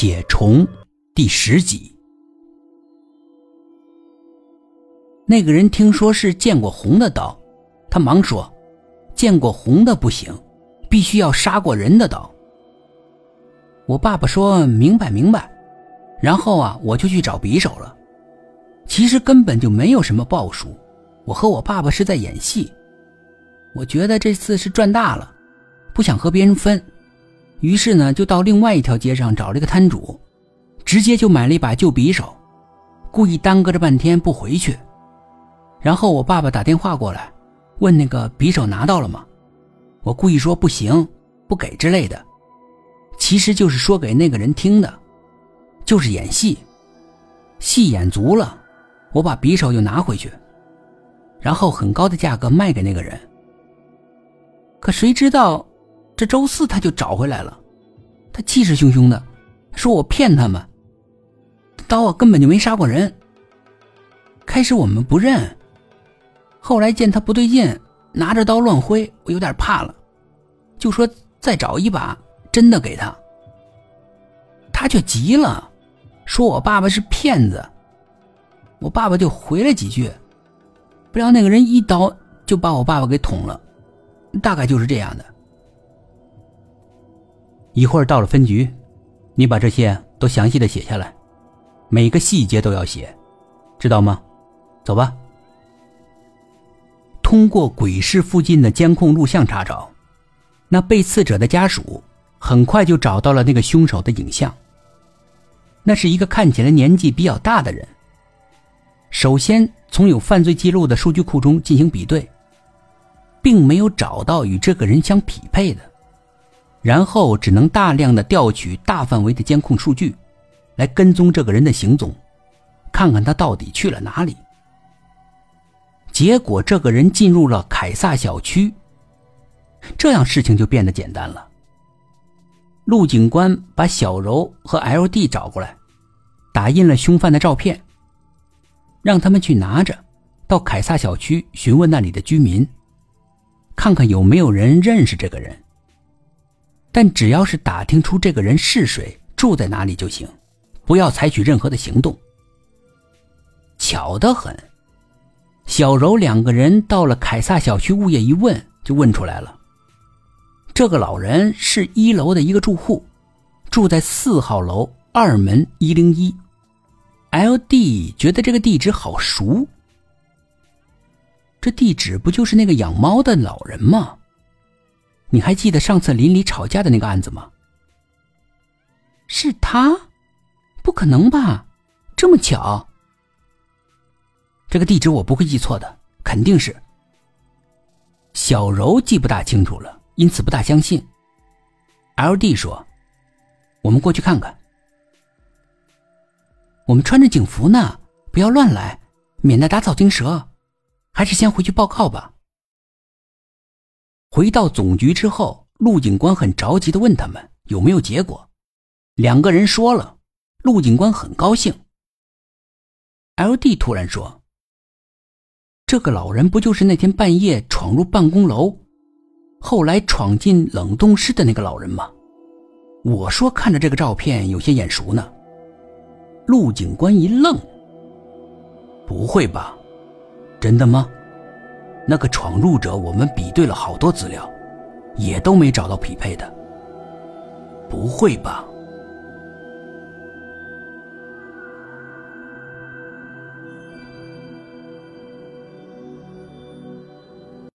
铁虫第十集。那个人听说是见过红的刀，他忙说：“见过红的不行，必须要杀过人的刀。”我爸爸说明白明白，然后啊，我就去找匕首了。其实根本就没有什么报数，我和我爸爸是在演戏。我觉得这次是赚大了，不想和别人分。于是呢，就到另外一条街上找了一个摊主，直接就买了一把旧匕首，故意耽搁着半天不回去。然后我爸爸打电话过来，问那个匕首拿到了吗？我故意说不行，不给之类的，其实就是说给那个人听的，就是演戏。戏演足了，我把匕首又拿回去，然后很高的价格卖给那个人。可谁知道？这周四他就找回来了，他气势汹汹的说：“我骗他们，刀啊根本就没杀过人。”开始我们不认，后来见他不对劲，拿着刀乱挥，我有点怕了，就说再找一把真的给他。他却急了，说我爸爸是骗子。我爸爸就回了几句，不料那个人一刀就把我爸爸给捅了，大概就是这样的。一会儿到了分局，你把这些都详细的写下来，每个细节都要写，知道吗？走吧。通过鬼市附近的监控录像查找，那被刺者的家属很快就找到了那个凶手的影像。那是一个看起来年纪比较大的人。首先从有犯罪记录的数据库中进行比对，并没有找到与这个人相匹配的。然后只能大量的调取大范围的监控数据，来跟踪这个人的行踪，看看他到底去了哪里。结果这个人进入了凯撒小区，这样事情就变得简单了。陆警官把小柔和 L D 找过来，打印了凶犯的照片，让他们去拿着，到凯撒小区询问那里的居民，看看有没有人认识这个人。但只要是打听出这个人是谁、住在哪里就行，不要采取任何的行动。巧得很，小柔两个人到了凯撒小区物业一问，就问出来了。这个老人是一楼的一个住户，住在四号楼二门一零一。L D 觉得这个地址好熟，这地址不就是那个养猫的老人吗？你还记得上次邻里吵架的那个案子吗？是他？不可能吧？这么巧？这个地址我不会记错的，肯定是。小柔记不大清楚了，因此不大相信。L D 说：“我们过去看看。”我们穿着警服呢，不要乱来，免得打草惊蛇。还是先回去报告吧。回到总局之后，陆警官很着急的问他们有没有结果。两个人说了，陆警官很高兴。L D 突然说：“这个老人不就是那天半夜闯入办公楼，后来闯进冷冻室的那个老人吗？”我说：“看着这个照片有些眼熟呢。”陆警官一愣：“不会吧？真的吗？”那个闯入者，我们比对了好多资料，也都没找到匹配的。不会吧？